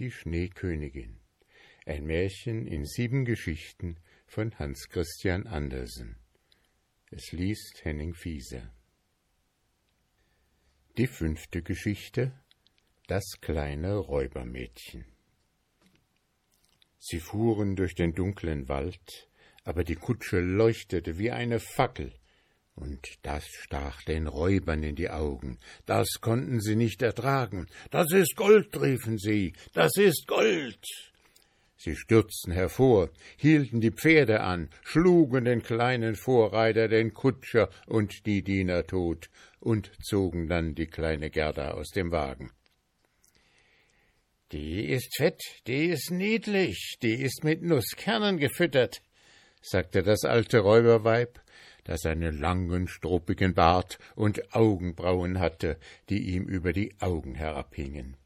die Schneekönigin. Ein Märchen in sieben Geschichten von Hans Christian Andersen. Es liest Henning Fieser. Die fünfte Geschichte Das kleine Räubermädchen. Sie fuhren durch den dunklen Wald, aber die Kutsche leuchtete wie eine Fackel, und das stach den Räubern in die Augen. Das konnten sie nicht ertragen. Das ist Gold, riefen sie. Das ist Gold. Sie stürzten hervor, hielten die Pferde an, schlugen den kleinen Vorreiter, den Kutscher und die Diener tot und zogen dann die kleine Gerda aus dem Wagen. Die ist fett, die ist niedlich, die ist mit Nusskernen gefüttert, sagte das alte Räuberweib das einen langen, struppigen Bart und Augenbrauen hatte, die ihm über die Augen herabhingen.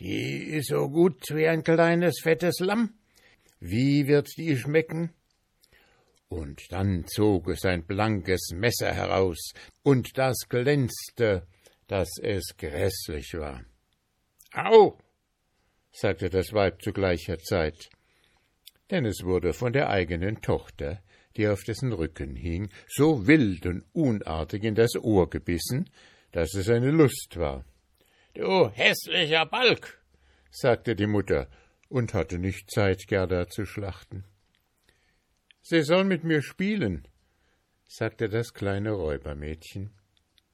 Die ist so gut wie ein kleines, fettes Lamm. Wie wird die schmecken? Und dann zog es ein blankes Messer heraus, und das glänzte, dass es gräßlich war. Au! sagte das Weib zu gleicher Zeit, denn es wurde von der eigenen Tochter die auf dessen Rücken hing, so wild und unartig in das Ohr gebissen, dass es eine Lust war. Du hässlicher Balk, sagte die Mutter und hatte nicht Zeit, Gerda zu schlachten. Sie soll mit mir spielen, sagte das kleine Räubermädchen.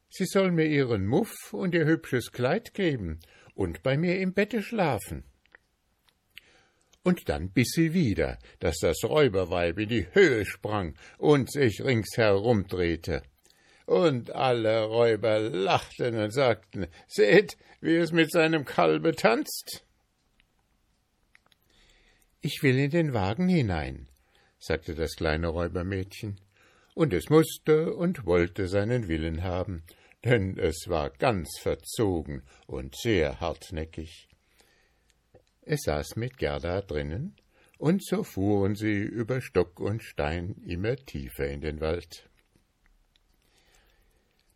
Sie soll mir ihren Muff und ihr hübsches Kleid geben und bei mir im Bette schlafen und dann biss sie wieder, dass das Räuberweib in die Höhe sprang und sich ringsherum drehte. Und alle Räuber lachten und sagten, seht, wie es mit seinem Kalbe tanzt. Ich will in den Wagen hinein, sagte das kleine Räubermädchen, und es musste und wollte seinen Willen haben, denn es war ganz verzogen und sehr hartnäckig. Es saß mit Gerda drinnen, und so fuhren sie über Stock und Stein immer tiefer in den Wald.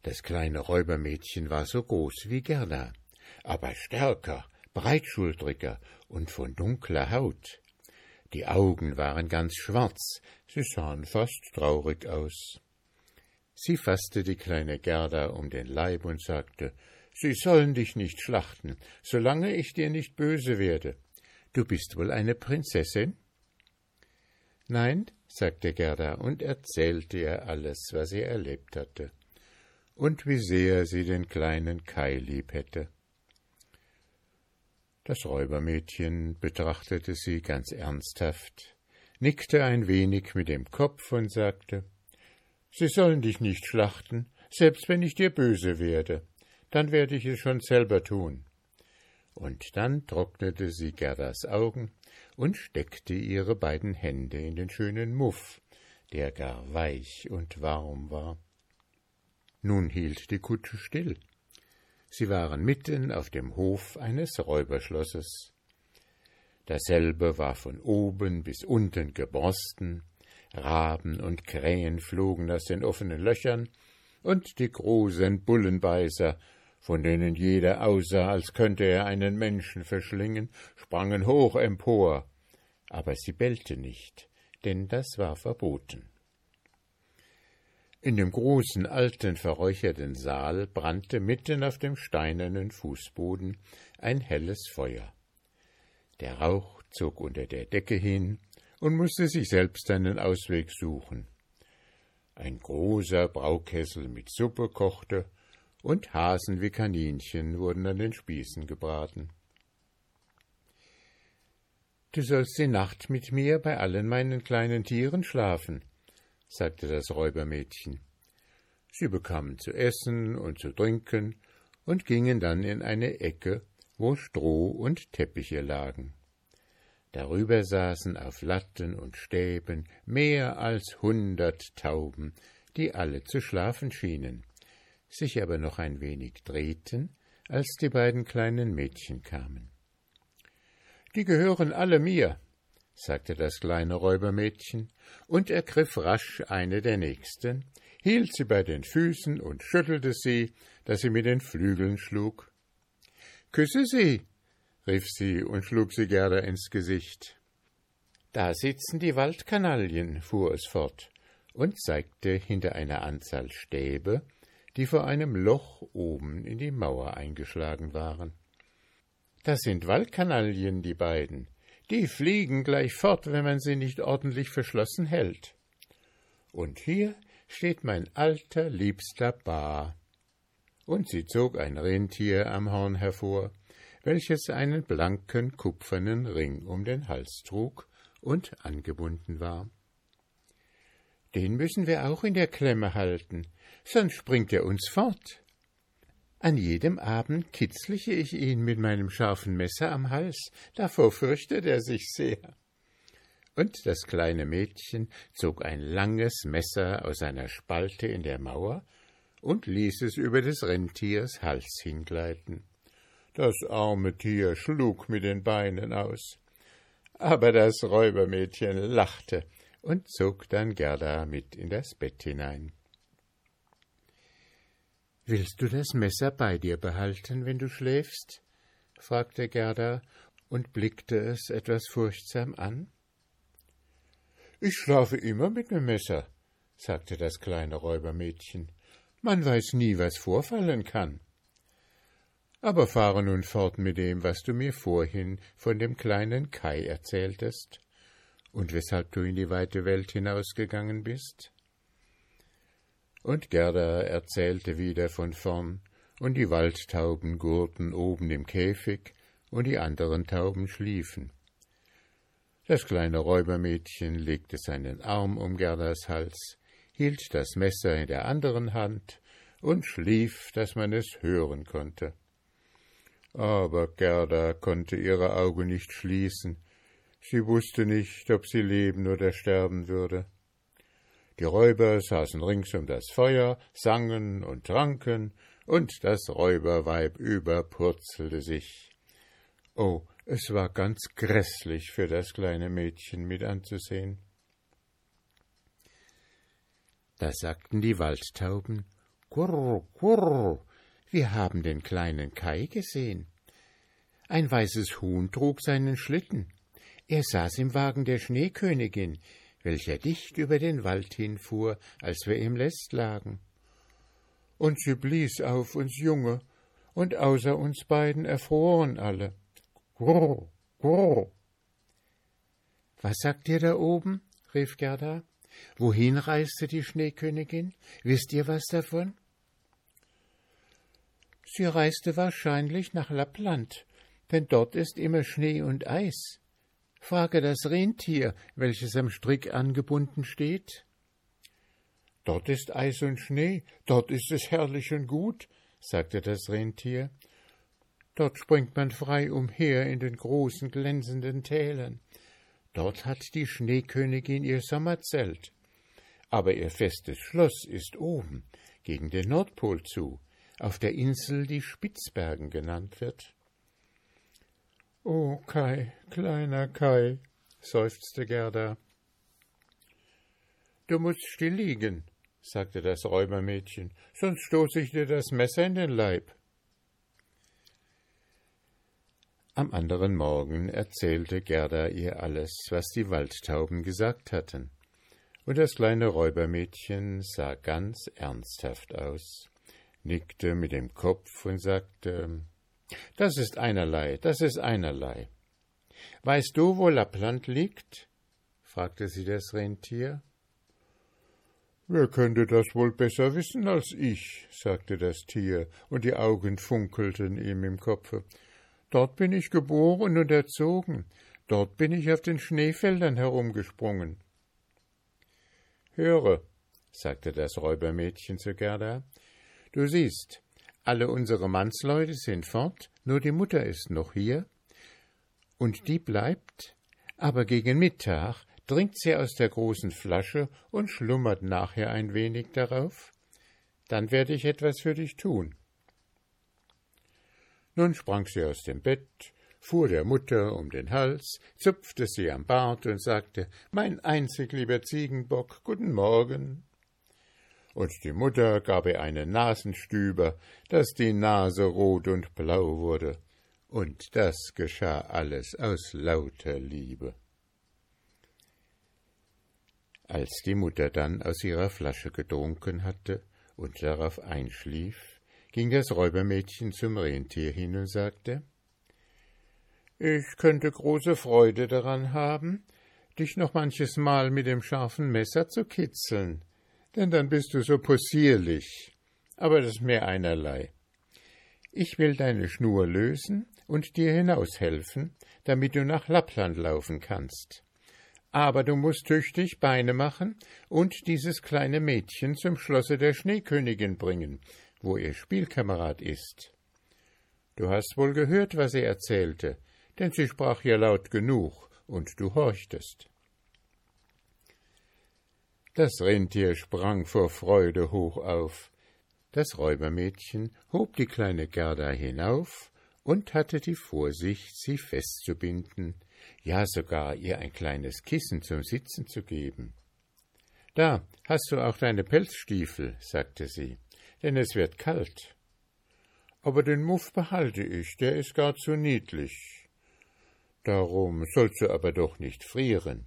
Das kleine Räubermädchen war so groß wie Gerda, aber stärker, breitschultriger und von dunkler Haut. Die Augen waren ganz schwarz, sie sahen fast traurig aus. Sie fasste die kleine Gerda um den Leib und sagte Sie sollen dich nicht schlachten, solange ich dir nicht böse werde. Du bist wohl eine Prinzessin? Nein, sagte Gerda und erzählte ihr alles, was sie erlebt hatte, und wie sehr sie den kleinen Kai lieb hätte. Das Räubermädchen betrachtete sie ganz ernsthaft, nickte ein wenig mit dem Kopf und sagte Sie sollen dich nicht schlachten, selbst wenn ich dir böse werde dann werde ich es schon selber tun. Und dann trocknete sie Gerdas Augen und steckte ihre beiden Hände in den schönen Muff, der gar weich und warm war. Nun hielt die Kutsche still. Sie waren mitten auf dem Hof eines Räuberschlosses. Dasselbe war von oben bis unten geborsten, Raben und Krähen flogen aus den offenen Löchern, und die großen Bullenbeißer von denen jeder aussah, als könnte er einen Menschen verschlingen, sprangen hoch empor, aber sie bellte nicht, denn das war verboten. In dem großen, alten, verräucherten Saal brannte mitten auf dem steinernen Fußboden ein helles Feuer. Der Rauch zog unter der Decke hin und musste sich selbst einen Ausweg suchen. Ein großer Braukessel mit Suppe kochte, und Hasen wie Kaninchen wurden an den Spießen gebraten. Du sollst die Nacht mit mir bei allen meinen kleinen Tieren schlafen, sagte das Räubermädchen. Sie bekamen zu essen und zu trinken und gingen dann in eine Ecke, wo Stroh und Teppiche lagen. Darüber saßen auf Latten und Stäben mehr als hundert Tauben, die alle zu schlafen schienen sich aber noch ein wenig drehten, als die beiden kleinen Mädchen kamen. Die gehören alle mir, sagte das kleine Räubermädchen und ergriff rasch eine der nächsten, hielt sie bei den Füßen und schüttelte sie, dass sie mit den Flügeln schlug. Küsse sie, rief sie und schlug sie Gerda ins Gesicht. Da sitzen die Waldkanalien, fuhr es fort und zeigte hinter einer Anzahl Stäbe, die vor einem Loch oben in die Mauer eingeschlagen waren. Das sind Waldkanalien, die beiden. Die fliegen gleich fort, wenn man sie nicht ordentlich verschlossen hält. Und hier steht mein alter, liebster Bar. Und sie zog ein Rentier am Horn hervor, welches einen blanken, kupfernen Ring um den Hals trug und angebunden war. Den müssen wir auch in der Klemme halten, sonst springt er uns fort. An jedem Abend kitzliche ich ihn mit meinem scharfen Messer am Hals, davor fürchtet er sich sehr. Und das kleine Mädchen zog ein langes Messer aus einer Spalte in der Mauer und ließ es über des Rentiers Hals hingleiten. Das arme Tier schlug mit den Beinen aus. Aber das Räubermädchen lachte und zog dann Gerda mit in das Bett hinein. Willst du das Messer bei dir behalten, wenn du schläfst? fragte Gerda und blickte es etwas furchtsam an. Ich schlafe immer mit dem Messer, sagte das kleine Räubermädchen. Man weiß nie, was vorfallen kann. Aber fahre nun fort mit dem, was du mir vorhin von dem kleinen Kai erzähltest und weshalb du in die weite Welt hinausgegangen bist. Und Gerda erzählte wieder von vorn, und die Waldtauben gurrten oben im Käfig, und die anderen Tauben schliefen. Das kleine Räubermädchen legte seinen Arm um Gerdas Hals, hielt das Messer in der anderen Hand und schlief, dass man es hören konnte. Aber Gerda konnte ihre Augen nicht schließen, sie wusste nicht, ob sie leben oder sterben würde. Die Räuber saßen rings um das Feuer, sangen und tranken, und das Räuberweib überpurzelte sich. Oh, es war ganz grässlich für das kleine Mädchen mit anzusehen. Da sagten die Waldtauben Kurr, kurr, wir haben den kleinen Kai gesehen. Ein weißes Huhn trug seinen Schlitten. Er saß im Wagen der Schneekönigin, welcher dicht über den Wald hinfuhr, als wir im Lest lagen. Und sie blies auf uns Junge, und außer uns beiden erfroren alle. Grrr, grrr. Was sagt ihr da oben? rief Gerda. Wohin reiste die Schneekönigin? Wisst ihr was davon? Sie reiste wahrscheinlich nach Lappland, denn dort ist immer Schnee und Eis. Frage das Rentier, welches am Strick angebunden steht. Dort ist Eis und Schnee, dort ist es herrlich und gut, sagte das Rentier. Dort springt man frei umher in den großen glänzenden Tälern. Dort hat die Schneekönigin ihr Sommerzelt. Aber ihr festes Schloss ist oben, gegen den Nordpol zu, auf der Insel, die Spitzbergen genannt wird. Oh, Kai, kleiner Kai, seufzte Gerda. Du musst still liegen, sagte das Räubermädchen, sonst stoße ich dir das Messer in den Leib. Am anderen Morgen erzählte Gerda ihr alles, was die Waldtauben gesagt hatten, und das kleine Räubermädchen sah ganz ernsthaft aus, nickte mit dem Kopf und sagte das ist einerlei, das ist einerlei. Weißt du, wo Lappland liegt? fragte sie das Rentier. Wer könnte das wohl besser wissen als ich, sagte das Tier, und die Augen funkelten ihm im Kopfe. Dort bin ich geboren und erzogen, dort bin ich auf den Schneefeldern herumgesprungen. Höre, sagte das Räubermädchen zu Gerda, du siehst, alle unsere Mannsleute sind fort, nur die Mutter ist noch hier. Und die bleibt, aber gegen Mittag trinkt sie aus der großen Flasche und schlummert nachher ein wenig darauf. Dann werde ich etwas für dich tun. Nun sprang sie aus dem Bett, fuhr der Mutter um den Hals, zupfte sie am Bart und sagte Mein einzig lieber Ziegenbock, guten Morgen und die Mutter gab ihr einen Nasenstüber, dass die Nase rot und blau wurde, und das geschah alles aus lauter Liebe. Als die Mutter dann aus ihrer Flasche getrunken hatte und darauf einschlief, ging das Räubermädchen zum Rentier hin und sagte Ich könnte große Freude daran haben, dich noch manches Mal mit dem scharfen Messer zu kitzeln, denn dann bist du so possierlich. Aber das ist mir einerlei. Ich will deine Schnur lösen und dir hinaushelfen, damit du nach Lappland laufen kannst. Aber du musst tüchtig Beine machen und dieses kleine Mädchen zum Schlosse der Schneekönigin bringen, wo ihr Spielkamerad ist. Du hast wohl gehört, was sie erzählte, denn sie sprach ja laut genug, und du horchtest. Das Rentier sprang vor Freude hoch auf. Das Räubermädchen hob die kleine Gerda hinauf und hatte die Vorsicht, sie festzubinden, ja sogar ihr ein kleines Kissen zum Sitzen zu geben. Da hast du auch deine Pelzstiefel, sagte sie, denn es wird kalt. Aber den Muff behalte ich, der ist gar zu niedlich. Darum sollst du aber doch nicht frieren.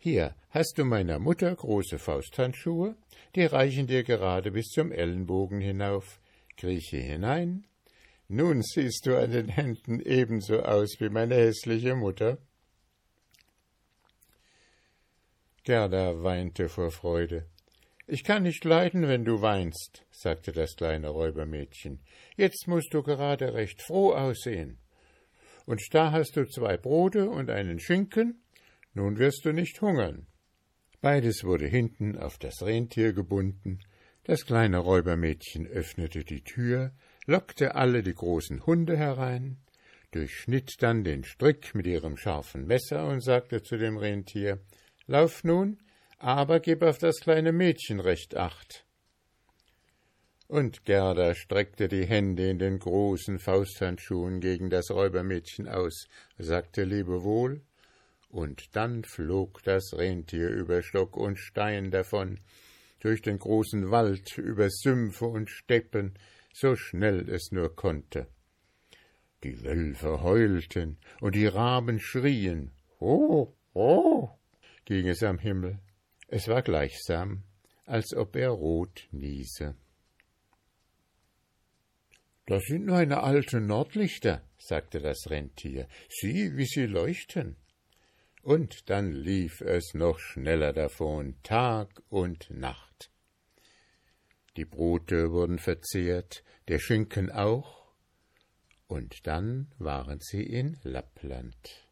Hier hast du meiner Mutter große Fausthandschuhe, die reichen dir gerade bis zum Ellenbogen hinauf. Krieche hinein. Nun siehst du an den Händen ebenso aus wie meine hässliche Mutter. Gerda weinte vor Freude. Ich kann nicht leiden, wenn du weinst, sagte das kleine Räubermädchen. Jetzt musst du gerade recht froh aussehen. Und da hast du zwei Brote und einen Schinken, nun wirst du nicht hungern. Beides wurde hinten auf das Rentier gebunden, das kleine Räubermädchen öffnete die Tür, lockte alle die großen Hunde herein, durchschnitt dann den Strick mit ihrem scharfen Messer und sagte zu dem Rentier Lauf nun, aber gib auf das kleine Mädchen recht acht. Und Gerda streckte die Hände in den großen Fausthandschuhen gegen das Räubermädchen aus, sagte Lebewohl, und dann flog das Rentier über Stock und Stein davon, durch den großen Wald, über Sümpfe und Steppen, so schnell es nur konnte. Die Wölfe heulten und die Raben schrien. Oh, oh, ging es am Himmel. Es war gleichsam, als ob er rot niese. Das sind meine alten Nordlichter, sagte das Rentier. Sieh, wie sie leuchten. Und dann lief es noch schneller davon, Tag und Nacht. Die Brote wurden verzehrt, der Schinken auch, und dann waren sie in Lappland.